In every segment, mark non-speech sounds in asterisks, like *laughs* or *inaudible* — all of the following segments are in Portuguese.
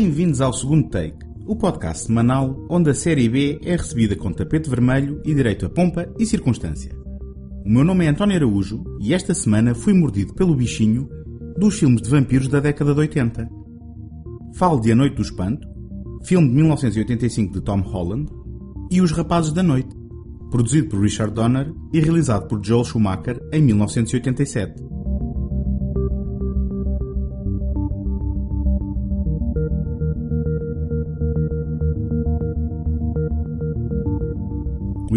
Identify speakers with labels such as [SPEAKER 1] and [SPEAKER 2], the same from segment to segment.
[SPEAKER 1] Bem-vindos ao segundo take, o podcast semanal onde a série B é recebida com tapete vermelho e direito a pompa e circunstância. O meu nome é António Araújo e esta semana fui mordido pelo bichinho dos filmes de vampiros da década de 80. Falo de A Noite do Espanto, filme de 1985 de Tom Holland, e Os Rapazes da Noite, produzido por Richard Donner e realizado por Joel Schumacher em 1987.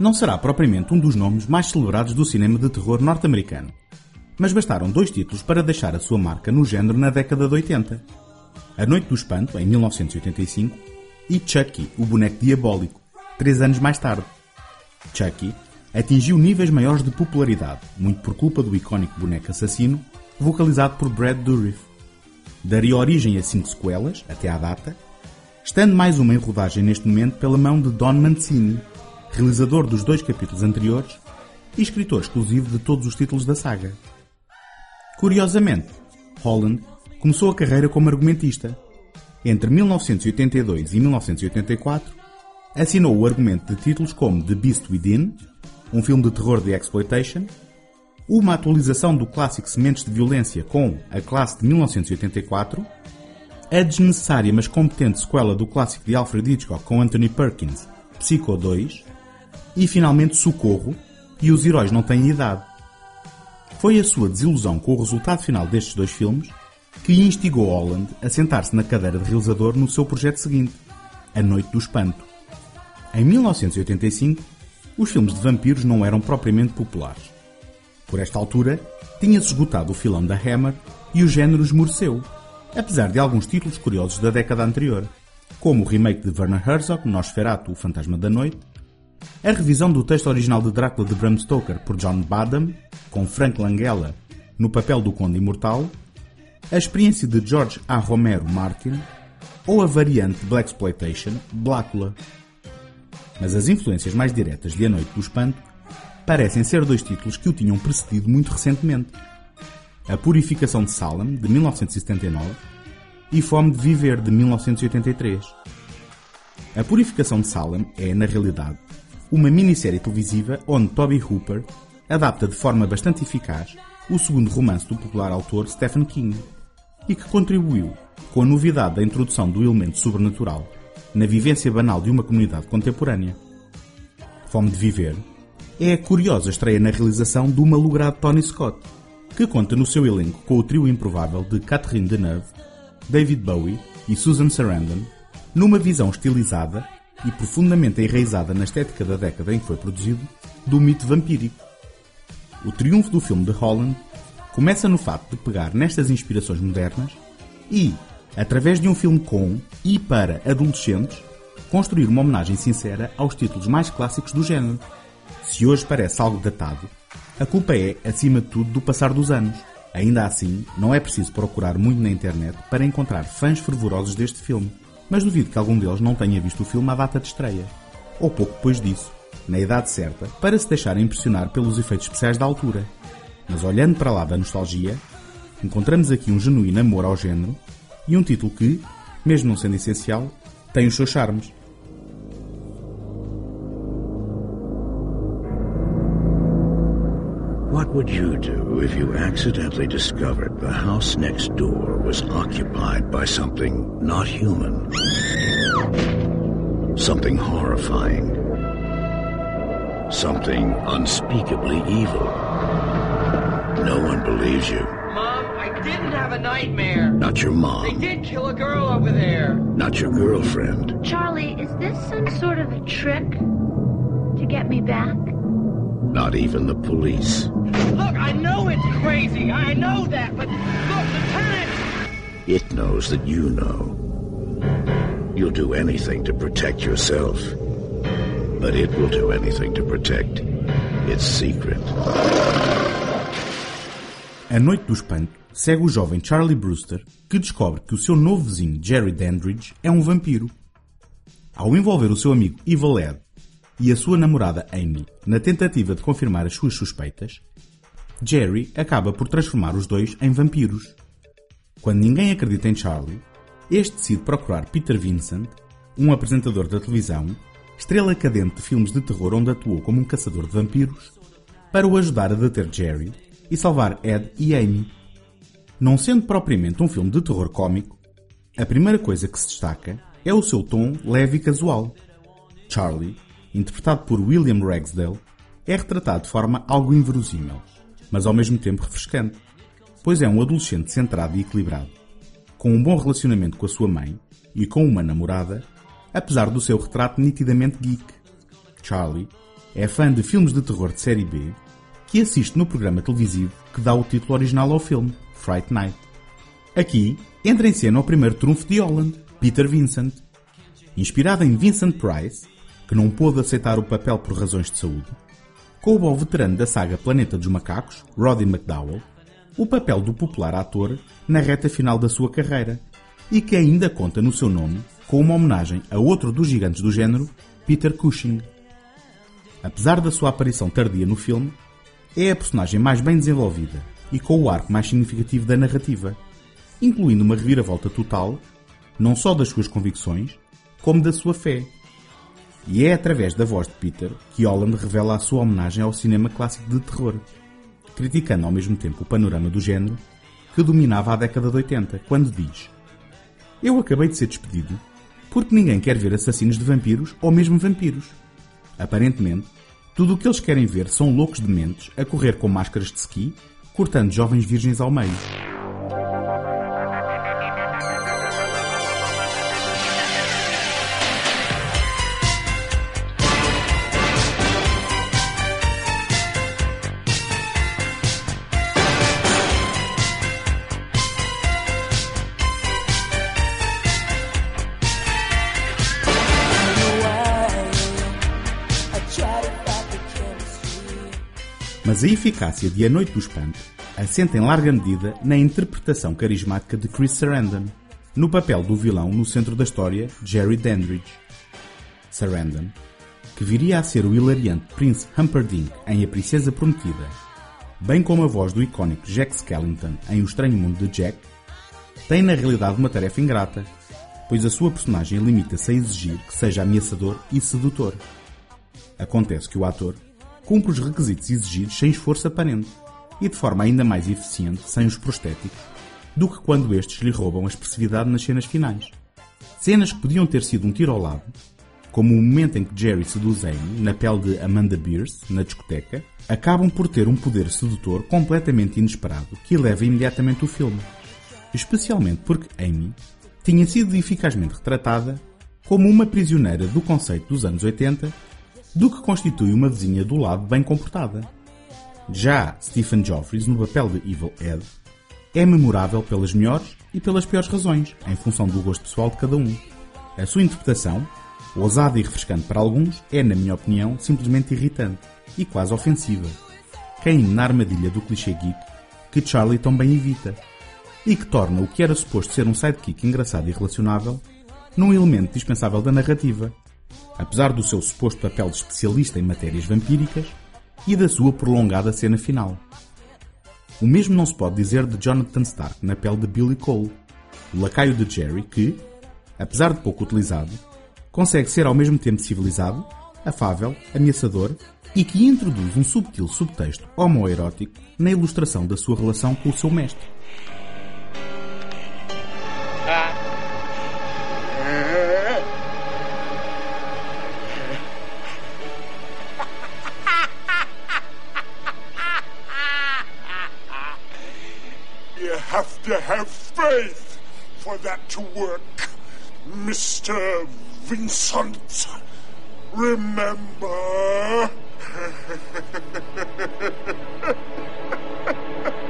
[SPEAKER 1] Não será propriamente um dos nomes mais celebrados do cinema de terror norte-americano, mas bastaram dois títulos para deixar a sua marca no género na década de 80. A Noite do Espanto, em 1985, e Chucky, o boneco diabólico, três anos mais tarde. Chucky atingiu níveis maiores de popularidade, muito por culpa do icónico boneco assassino, vocalizado por Brad Dourif. Daria origem a cinco sequelas, até à data, estando mais uma em rodagem neste momento pela mão de Don Mancini, realizador dos dois capítulos anteriores e escritor exclusivo de todos os títulos da saga. Curiosamente, Holland começou a carreira como argumentista. Entre 1982 e 1984, assinou o argumento de títulos como The Beast Within, um filme de terror de exploitation, uma atualização do clássico Sementes de Violência com A Classe de 1984, a desnecessária mas competente sequela do clássico de Alfred Hitchcock com Anthony Perkins, Psycho 2, e finalmente Socorro e Os Heróis Não Têm Idade. Foi a sua desilusão com o resultado final destes dois filmes que instigou Holland a sentar-se na cadeira de realizador no seu projeto seguinte, A Noite do Espanto. Em 1985, os filmes de vampiros não eram propriamente populares. Por esta altura, tinha-se esgotado o filão da Hammer e o género esmoreceu, apesar de alguns títulos curiosos da década anterior, como o remake de Werner Herzog, Nosferatu, o Fantasma da Noite, a revisão do texto original de Drácula de Bram Stoker por John Badham, com Frank Langella no papel do Conde Imortal, a experiência de George A. Romero Martin ou a variante Black Exploitation Blácula. Mas as influências mais diretas de A Noite do Espanto parecem ser dois títulos que o tinham precedido muito recentemente. A Purificação de Salem, de 1979, e Fome de Viver, de 1983. A Purificação de Salem é, na realidade, uma minissérie televisiva onde Toby Hooper adapta de forma bastante eficaz o segundo romance do popular autor Stephen King e que contribuiu com a novidade da introdução do elemento sobrenatural na vivência banal de uma comunidade contemporânea. Fome de Viver é a curiosa estreia na realização do malogrado Tony Scott, que conta no seu elenco com o trio improvável de Catherine Deneuve, David Bowie e Susan Sarandon, numa visão estilizada e profundamente enraizada na estética da década em que foi produzido, do mito vampírico. O triunfo do filme de Holland começa no facto de pegar nestas inspirações modernas e, através de um filme com e para adolescentes, construir uma homenagem sincera aos títulos mais clássicos do género. Se hoje parece algo datado, a culpa é, acima de tudo, do passar dos anos. Ainda assim, não é preciso procurar muito na internet para encontrar fãs fervorosos deste filme, mas duvido que algum deles não tenha visto o filme à data de estreia, ou pouco depois disso, na idade certa, para se deixar impressionar pelos efeitos especiais da altura. Mas olhando para lá da nostalgia, encontramos aqui um genuíno amor ao género e um título que, mesmo não sendo essencial, tem os seus charmes.
[SPEAKER 2] What would you do if you accidentally discovered the house next door was occupied by something not human? Something horrifying. Something unspeakably evil. No one believes you.
[SPEAKER 3] Mom, I didn't have a nightmare.
[SPEAKER 2] Not your mom.
[SPEAKER 3] They did kill a girl over there.
[SPEAKER 2] Not your girlfriend.
[SPEAKER 4] Charlie, is this some sort of a trick to get me back?
[SPEAKER 2] Not even the police.
[SPEAKER 3] Look, I know it's crazy. I know that, but look, Lieutenant!
[SPEAKER 2] It knows that you know. You'll do anything to protect yourself. But it will do anything to protect its secret.
[SPEAKER 1] A Noite do Espanto segue o jovem Charlie Brewster, que descobre que o seu novo vizinho Jerry Dandridge é um vampiro. Ao envolver o seu amigo Evil Ed e a sua namorada Amy na tentativa de confirmar as suas suspeitas, Jerry acaba por transformar os dois em vampiros. Quando ninguém acredita em Charlie, este decide procurar Peter Vincent, um apresentador da televisão, estrela cadente de filmes de terror onde atuou como um caçador de vampiros, para o ajudar a deter Jerry e salvar Ed e Amy. Não sendo propriamente um filme de terror cómico, a primeira coisa que se destaca é o seu tom leve e casual. Charlie, interpretado por William Ragsdale, é retratado de forma algo inverosímil, mas ao mesmo tempo refrescante, pois é um adolescente centrado e equilibrado, com um bom relacionamento com a sua mãe e com uma namorada, apesar do seu retrato nitidamente geek. Charlie é fã de filmes de terror de série B que assiste no programa televisivo que dá o título original ao filme, Fright Night. Aqui entra em cena o primeiro trunfo de Holland, Peter Vincent. Inspirado em Vincent Price, que não pôde aceitar o papel por razões de saúde, coube ao veterano da saga Planeta dos Macacos, Roddy McDowell, o papel do popular ator na reta final da sua carreira e que ainda conta no seu nome com uma homenagem a outro dos gigantes do género, Peter Cushing. Apesar da sua aparição tardia no filme, é a personagem mais bem desenvolvida e com o arco mais significativo da narrativa, incluindo uma reviravolta total, não só das suas convicções, como da sua fé. E é através da voz de Peter que Holland revela a sua homenagem ao cinema clássico de terror, criticando ao mesmo tempo o panorama do género que dominava a década de 80, quando diz Eu acabei de ser despedido porque ninguém quer ver assassinos de vampiros ou mesmo vampiros. Aparentemente, tudo o que eles querem ver são loucos dementes a correr com máscaras de ski, cortando jovens virgens ao meio. Mas a eficácia de A Noite do Espanto assenta em larga medida na interpretação carismática de Chris Sarandon, no papel do vilão no centro da história, Jerry Dandridge. Sarandon, que viria a ser o hilariante Prince Humperdinck em A Princesa Prometida, bem como a voz do icónico Jack Skellington em O Estranho Mundo de Jack, tem na realidade uma tarefa ingrata, pois a sua personagem limita-se a exigir que seja ameaçador e sedutor. Acontece que o ator cumpre os requisitos exigidos sem esforço aparente e de forma ainda mais eficiente sem os prostéticos do que quando estes lhe roubam a expressividade nas cenas finais. Cenas que podiam ter sido um tiro ao lado, como o momento em que Jerry seduz Amy na pele de Amanda Beers na discoteca, acabam por ter um poder sedutor completamente inesperado que eleva imediatamente o filme. Especialmente porque Amy tinha sido eficazmente retratada como uma prisioneira do conceito dos anos 80 do que constitui uma vizinha do lado bem comportada. Já Stephen Geoffreys, no papel de Evil Ed, é memorável pelas melhores e pelas piores razões, em função do gosto pessoal de cada um. A sua interpretação, ousada e refrescante para alguns, é, na minha opinião, simplesmente irritante e quase ofensiva, caindo na armadilha do clichê geek que Charlie tão bem evita, e que torna o que era suposto ser um sidekick engraçado e relacionável num elemento dispensável da narrativa, apesar do seu suposto papel de especialista em matérias vampíricas e da sua prolongada cena final. O mesmo não se pode dizer de Jonathan Stark na pele de Billy Cole, o lacaio de Jerry que, apesar de pouco utilizado, consegue ser ao mesmo tempo civilizado, afável, ameaçador e que introduz um subtil subtexto homoerótico na ilustração da sua relação com o seu mestre.
[SPEAKER 5] To work, Mr. Vincent. Remember? *laughs*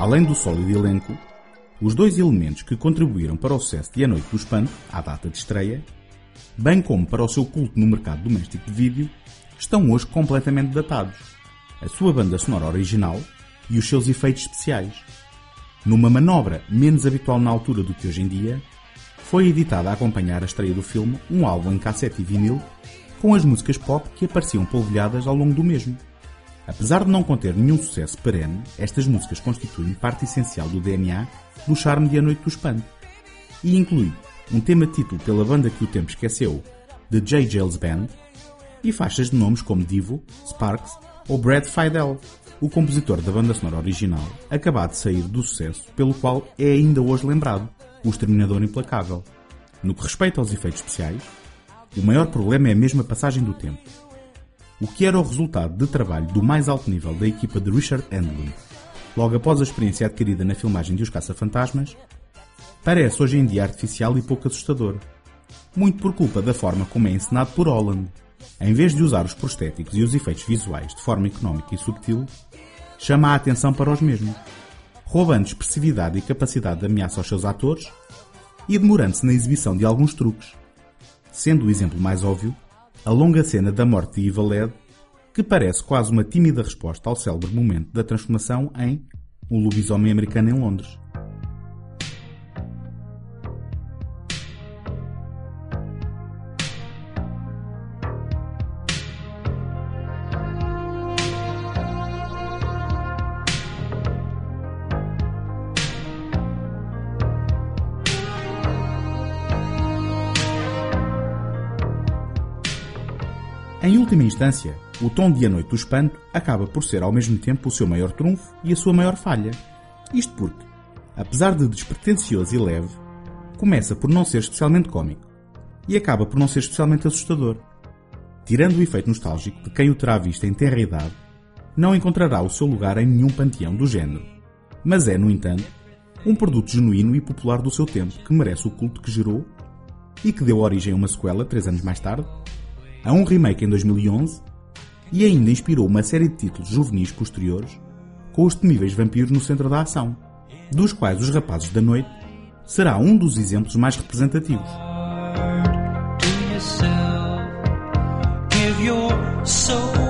[SPEAKER 1] Além do sólido elenco, os dois elementos que contribuíram para o sucesso de A Noite do Espanto, à data de estreia, bem como para o seu culto no mercado doméstico de vídeo, estão hoje completamente datados. A sua banda sonora original e os seus efeitos especiais. Numa manobra menos habitual na altura do que hoje em dia, foi editada a acompanhar a estreia do filme um álbum em cassete e vinil com as músicas pop que apareciam polvilhadas ao longo do mesmo. Apesar de não conter nenhum sucesso perene, estas músicas constituem parte essencial do DNA do charme de A Noite do Espanto e inclui um tema título pela banda que o tempo esqueceu, The J. Jails Band, e faixas de nomes como Divo, Sparks ou Brad Fidel, o compositor da banda sonora original, acabado de sair do sucesso pelo qual é ainda hoje lembrado, o Exterminador Implacável. No que respeita aos efeitos especiais, o maior problema é a passagem do tempo. O que era o resultado de trabalho do mais alto nível da equipa de Richard Englund, logo após a experiência adquirida na filmagem de Os Caça-Fantasmas, parece hoje em dia artificial e pouco assustador. Muito por culpa da forma como é encenado por Holland. Em vez de usar os prostéticos e os efeitos visuais de forma económica e subtil, chama a atenção para os mesmos, roubando expressividade e capacidade de ameaça aos seus atores e demorando-se na exibição de alguns truques, sendo o exemplo mais óbvio a longa cena da morte de Ivaled, que parece quase uma tímida resposta ao célebre momento da transformação em O Lobisomem Americano em Londres. Última instância, o tom de A Noite do Espanto acaba por ser ao mesmo tempo o seu maior trunfo e a sua maior falha. Isto porque, apesar de despretensioso e leve, começa por não ser especialmente cómico e acaba por não ser especialmente assustador. Tirando o efeito nostálgico de quem o terá visto em terra idade, não encontrará o seu lugar em nenhum panteão do género. Mas é, no entanto, um produto genuíno e popular do seu tempo que merece o culto que gerou e que deu origem a uma sequela três anos mais tarde, a um remake em 2011 e ainda inspirou uma série de títulos juvenis posteriores com os temíveis vampiros no centro da ação, dos quais Os Rapazes da Noite será um dos exemplos mais representativos.
[SPEAKER 6] Give your soul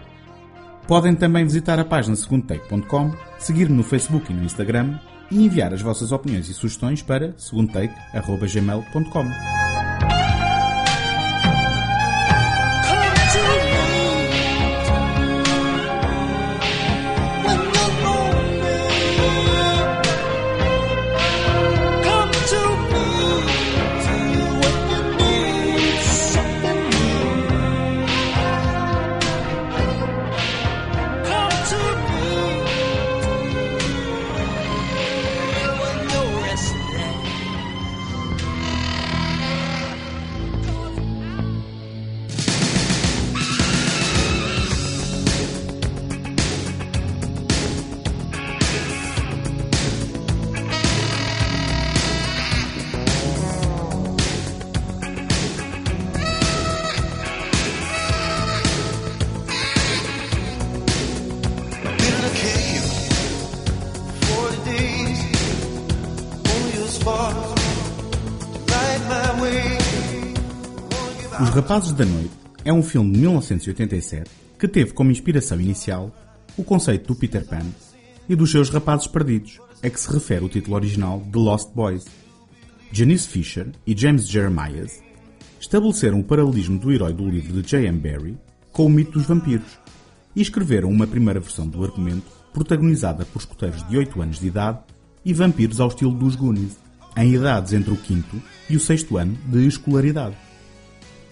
[SPEAKER 1] Podem também visitar a página segundotake.com, seguir-me no Facebook e no Instagram e enviar as vossas opiniões e sugestões para segundotake.gmail.com. Rapazes da Noite é um filme de 1987 que teve como inspiração inicial o conceito do Peter Pan e dos seus rapazes perdidos, a que se refere o título original The Lost Boys. Janice Fisher e James Jeremias estabeleceram o paralelismo do herói do livro de J.M. Barrie com o mito dos vampiros e escreveram uma primeira versão do argumento protagonizada por escuteiros de 8 anos de idade e vampiros ao estilo dos Goonies, em idades entre o quinto e o sexto ano de escolaridade.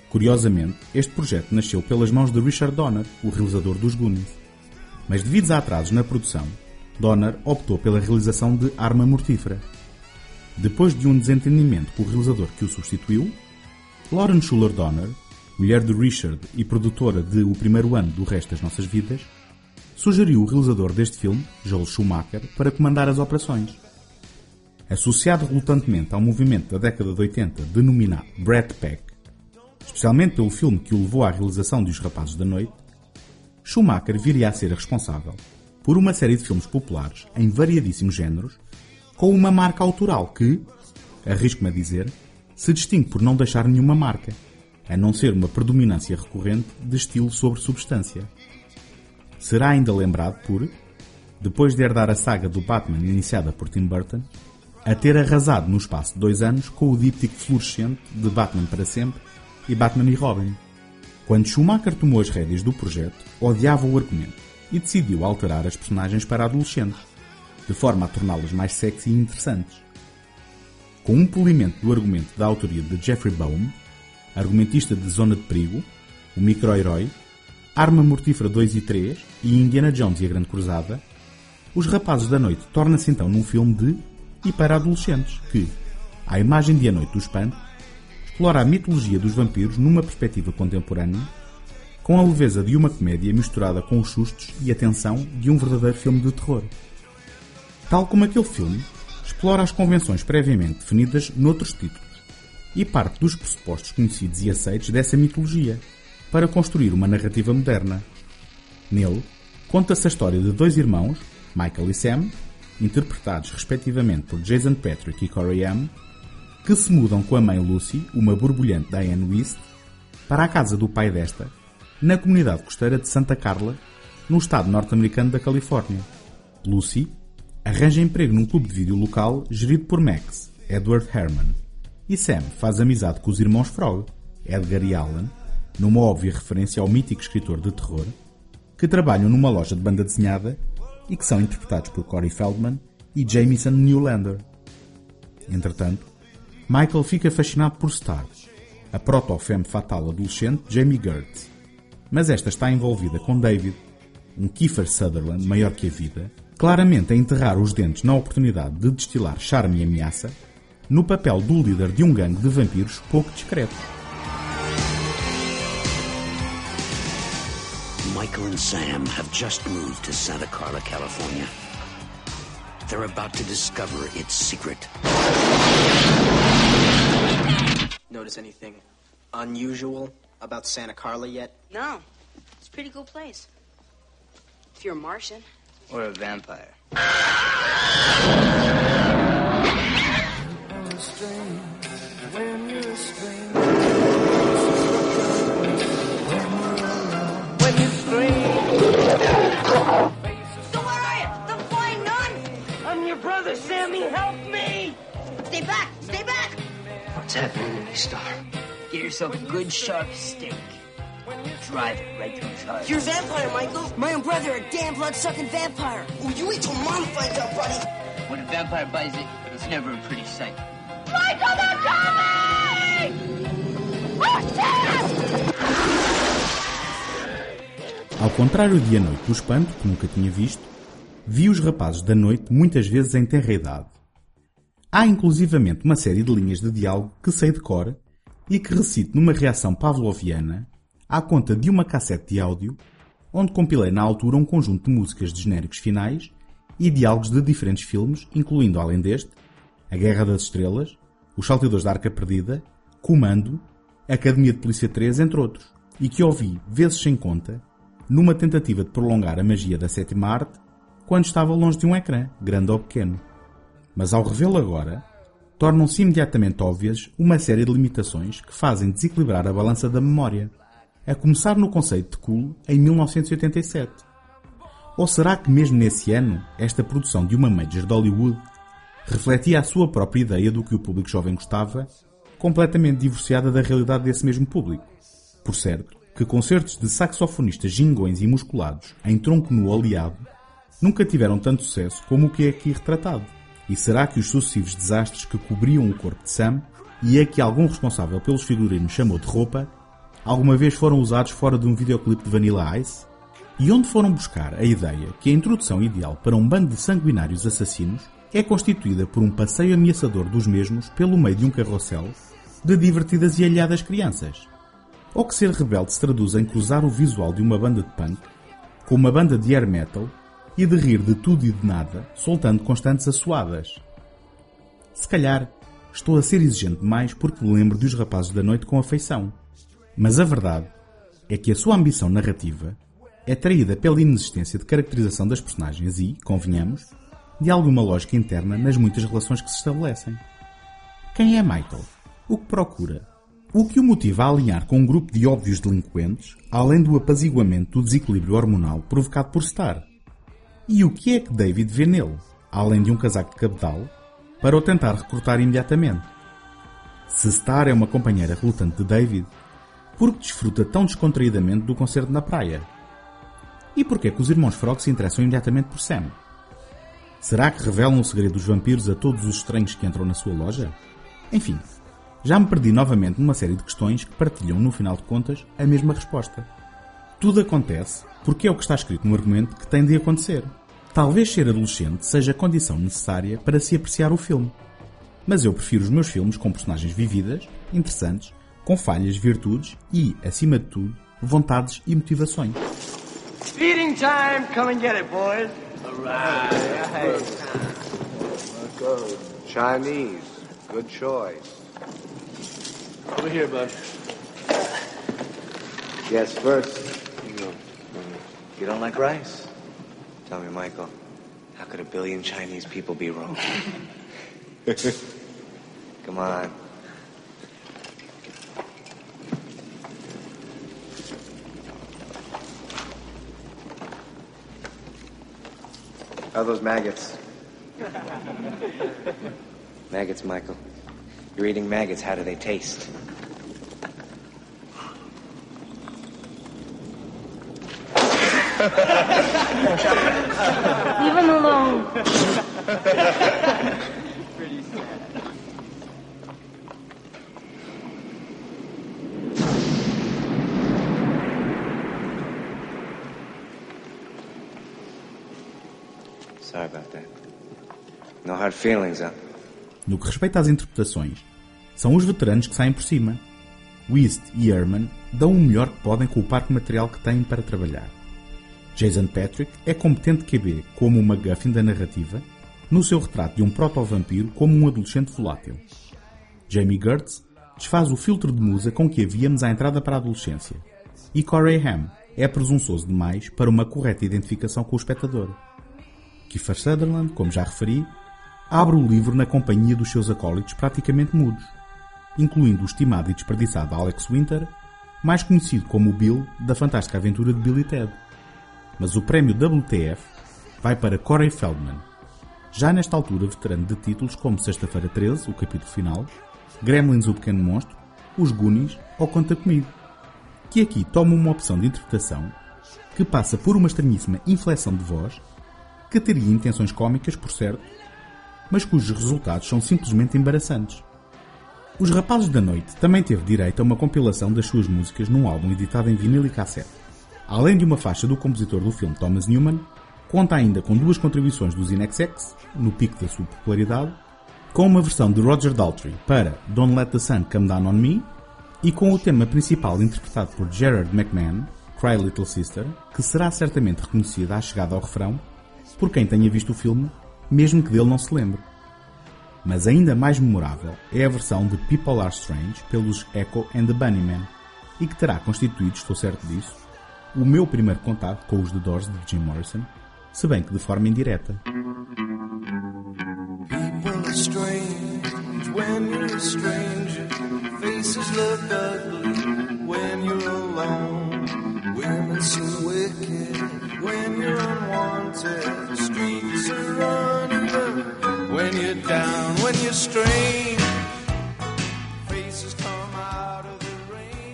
[SPEAKER 1] Curiosamente, este projeto nasceu pelas mãos de Richard Donner, o realizador dos Goonies. Mas devido a atrasos na produção, Donner optou pela realização de Arma Mortífera. Depois de um desentendimento com o realizador que o substituiu, Lauren Schuller Donner, mulher de Richard e produtora de O Primeiro Ano do Resto das Nossas Vidas, sugeriu o realizador deste filme, Joel Schumacher, para comandar as operações. Associado relutantemente ao movimento da década de 80 denominado Brat Pack, especialmente pelo filme que o levou à realização de Os Rapazes da Noite, Schumacher viria a ser responsável por uma série de filmes populares em variadíssimos géneros, com uma marca autoral que, arrisco-me a dizer, se distingue por não deixar nenhuma marca, a não ser uma predominância recorrente de estilo sobre substância. Será ainda lembrado por, depois de herdar a saga do Batman iniciada por Tim Burton, a ter arrasado no espaço de dois anos com o díptico fluorescente de Batman para sempre e Batman e Robin. Quando Schumacher tomou as rédeas do projeto, odiava o argumento e decidiu alterar as personagens para adolescentes, de forma a torná-las mais sexy e interessantes. Com um polimento do argumento da autoria de Jeffrey Baum, argumentista de Zona de Perigo, o micro-herói, Arma Mortífera 2 e 3 e Indiana Jones e a Grande Cruzada, Os Rapazes da Noite torna-se então num filme de e para adolescentes que, à imagem de A Noite do Espanto, explora a mitologia dos vampiros numa perspectiva contemporânea, com a leveza de uma comédia misturada com os sustos e a tensão de um verdadeiro filme de terror. Tal como aquele filme, explora as convenções previamente definidas noutros títulos e parte dos pressupostos conhecidos e aceitos dessa mitologia para construir uma narrativa moderna. Nele, conta-se a história de dois irmãos, Michael e Sam, interpretados respectivamente por Jason Patrick e Corey Haim, que se mudam com a mãe Lucy, uma borbulhante Diane West, para a casa do pai desta, na comunidade costeira de Santa Carla, no estado norte-americano da Califórnia. Lucy arranja emprego num clube de vídeo local gerido por Max, Edward Herman, e Sam faz amizade com os irmãos Frog, Edgar e Alan, numa óbvia referência ao mítico escritor de terror, que trabalham numa loja de banda desenhada e que são interpretados por Corey Feldman e Jamison Newlander. Entretanto, Michael fica fascinado por Star, a proto-femme fatal adolescente Jamie Gertz, mas esta está envolvida com David, um Kiefer Sutherland maior que a vida, claramente a enterrar os dentes na oportunidade de destilar charme e ameaça no papel do líder de um gangue de vampiros pouco discreto.
[SPEAKER 7] Michael and Sam have just moved to Santa Carla, California. They're about to discover its secret.
[SPEAKER 8] Notice anything unusual about Santa Carla yet?
[SPEAKER 9] No. It's a pretty cool place. If you're a Martian.
[SPEAKER 8] Or a vampire?
[SPEAKER 9] So where are you? The flying nun?
[SPEAKER 3] I'm your brother, Sammy. Help me!
[SPEAKER 8] What's happening to me, Star?
[SPEAKER 3] Get yourself a good sharp steak. Drive it right through his heart.
[SPEAKER 9] You're a vampire, Michael. My own brother, a damn blood-sucking vampire. Oh, you wait till Mom finds out, buddy.
[SPEAKER 3] When a vampire buys it, it's never a pretty sight.
[SPEAKER 9] Michael, they're coming! Oh, shit!
[SPEAKER 1] Ao contrário de A Noite do Espanto, que nunca tinha visto, vi os rapazes da noite muitas vezes em tenra idade. Há inclusivamente uma série de linhas de diálogo que sei de cor e que recito numa reação pavloviana à conta de uma cassete de áudio onde compilei na altura um conjunto de músicas de genéricos finais e diálogos de diferentes filmes, incluindo, além deste, A Guerra das Estrelas, Os Salteadores da Arca Perdida, Comando, Academia de Polícia 3, entre outros, e que ouvi, vezes sem conta, numa tentativa de prolongar a magia da sétima arte quando estava longe de um ecrã, grande ou pequeno. Mas ao revê-lo agora, tornam-se imediatamente óbvias uma série de limitações que fazem desequilibrar a balança da memória, a começar no conceito de cool em 1987. Ou será que mesmo nesse ano, esta produção de uma major de Hollywood refletia a sua própria ideia do que o público jovem gostava, completamente divorciada da realidade desse mesmo público? Por certo, que concertos de saxofonistas gingões e musculados em tronco nu oleado nunca tiveram tanto sucesso como o que é aqui retratado. E será que os sucessivos desastres que cobriam o corpo de Sam e a que algum responsável pelos figurinos chamou de roupa, alguma vez foram usados fora de um videoclipe de Vanilla Ice? E onde foram buscar a ideia que a introdução ideal para um bando de sanguinários assassinos é constituída por um passeio ameaçador dos mesmos pelo meio de um carrossel de divertidas e alhadas crianças? Ou que ser rebelde se traduz em cruzar o visual de uma banda de punk com uma banda de air metal e de rir de tudo e de nada, soltando constantes assoadas? Se calhar, estou a ser exigente demais porque lembro dos rapazes da noite com afeição. Mas a verdade é que a sua ambição narrativa é traída pela inexistência de caracterização das personagens e, convenhamos, de alguma lógica interna nas muitas relações que se estabelecem. Quem é Michael? O que procura? O que o motiva a alinhar com um grupo de óbvios delinquentes, além do apaziguamento do desequilíbrio hormonal provocado por Star? E o que é que David vê nele, além de um casaco de cabedal, para o tentar recrutar imediatamente? Se Star é uma companheira relutante de David, por que desfruta tão descontraídamente do concerto na praia? E porquê que os irmãos Frog se interessam imediatamente por Sam? Será que revelam o segredo dos vampiros a todos os estranhos que entram na sua loja? Enfim, já me perdi novamente numa série de questões que partilham, no final de contas, a mesma resposta. Tudo acontece porque é o que está escrito no argumento que tem de acontecer. Talvez ser adolescente seja a condição necessária para se apreciar o filme. Mas eu prefiro os meus filmes com personagens vividas, interessantes, com falhas, virtudes e, acima de tudo, vontades e motivações.
[SPEAKER 3] Feeding time. Come and get it, boys.
[SPEAKER 10] Good. Chinese. Good choice.
[SPEAKER 3] Over here, bud.
[SPEAKER 10] Yes, first. You don't like rice? Tell me, Michael. How could a billion Chinese people be wrong? *laughs* Come on. How are those maggots? *laughs* maggots, Michael. You're eating maggots. How do they taste?
[SPEAKER 4] Leave him alone.
[SPEAKER 10] Sorry about that. No hard feelings, huh?
[SPEAKER 1] No que respeita às interpretações, são os veteranos que saem por cima. Wist e Herman dão o melhor que podem com o parque material que têm para trabalhar. Jason Patrick é competente QB como uma MacGuffin da narrativa, no seu retrato de um proto-vampiro como um adolescente volátil. Jamie Gertz desfaz o filtro de musa com que havíamos à entrada para a adolescência. E Corey Haim é presunçoso demais para uma correta identificação com o espectador. Kiefer Sutherland, como já referi, abre o livro na companhia dos seus acólitos praticamente mudos, incluindo o estimado e desperdiçado Alex Winter, mais conhecido como o Bill da fantástica aventura de Bill e Ted. Mas o prémio WTF vai para Corey Feldman, já nesta altura veterano de títulos como Sexta-feira 13, o capítulo final, Gremlins o Pequeno Monstro, Os Goonies ou Conta Comigo, que aqui toma uma opção de interpretação que passa por uma estranhíssima inflexão de voz que teria intenções cómicas, por certo, mas cujos resultados são simplesmente embaraçantes. Os Rapazes da Noite também teve direito a uma compilação das suas músicas num álbum editado em vinil e cassete. Além de uma faixa do compositor do filme Thomas Newman, conta ainda com duas contribuições dos Inexex, no pico da sua popularidade, com uma versão de Roger Daltrey para Don't Let the Sun Come Down on Me e com o tema principal interpretado por Gerard McMahon, Cry Little Sister, que será certamente reconhecida à chegada ao refrão por quem tenha visto o filme, mesmo que dele não se lembre. Mas ainda mais memorável é a versão de People Are Strange pelos Echo and the Bunnymen, e que terá constituído, estou certo disso, o meu primeiro contato com os The Doors de Jim Morrison, se bem que de forma indireta.
[SPEAKER 11] Strange when you're a stranger. Faces look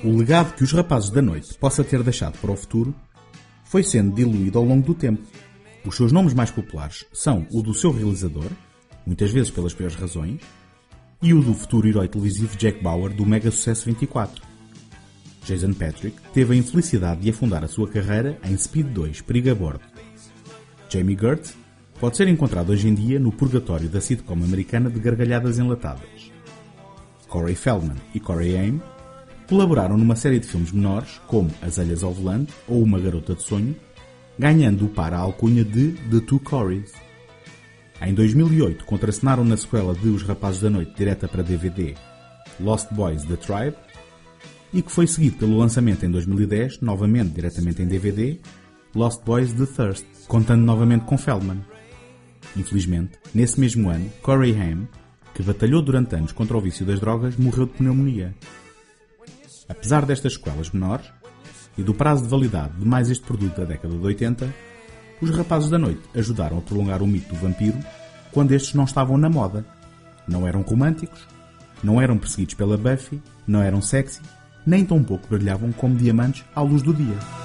[SPEAKER 1] O legado que os rapazes da noite possa ter deixado para o futuro foi sendo diluído ao longo do tempo. Os seus nomes mais populares são o do seu realizador, muitas vezes pelas piores razões, e o do futuro herói televisivo Jack Bauer do mega sucesso 24. Jason Patrick teve a infelicidade de afundar a sua carreira em Speed 2 Perigo a Bordo. Jamie Gertz pode ser encontrado hoje em dia no purgatório da sitcom americana de gargalhadas enlatadas. Corey Feldman e Corey Haim colaboraram numa série de filmes menores, como As Ilhas ao Volante ou Uma Garota de Sonho, ganhando o par a alcunha de The Two Coreys. Em 2008, contracenaram na sequela de Os Rapazes da Noite direta para DVD Lost Boys The Tribe, e que foi seguido pelo lançamento em 2010, novamente diretamente em DVD, Lost Boys The Thirst, contando novamente com Feldman. Infelizmente, nesse mesmo ano, Corey Haim, que batalhou durante anos contra o vício das drogas, morreu de pneumonia. Apesar destas sequelas menores e do prazo de validade de mais este produto da década de 80, os rapazes da noite ajudaram a prolongar o mito do vampiro quando estes não estavam na moda. Não eram românticos, não eram perseguidos pela Buffy, não eram sexy, nem tão pouco brilhavam como diamantes à luz do dia.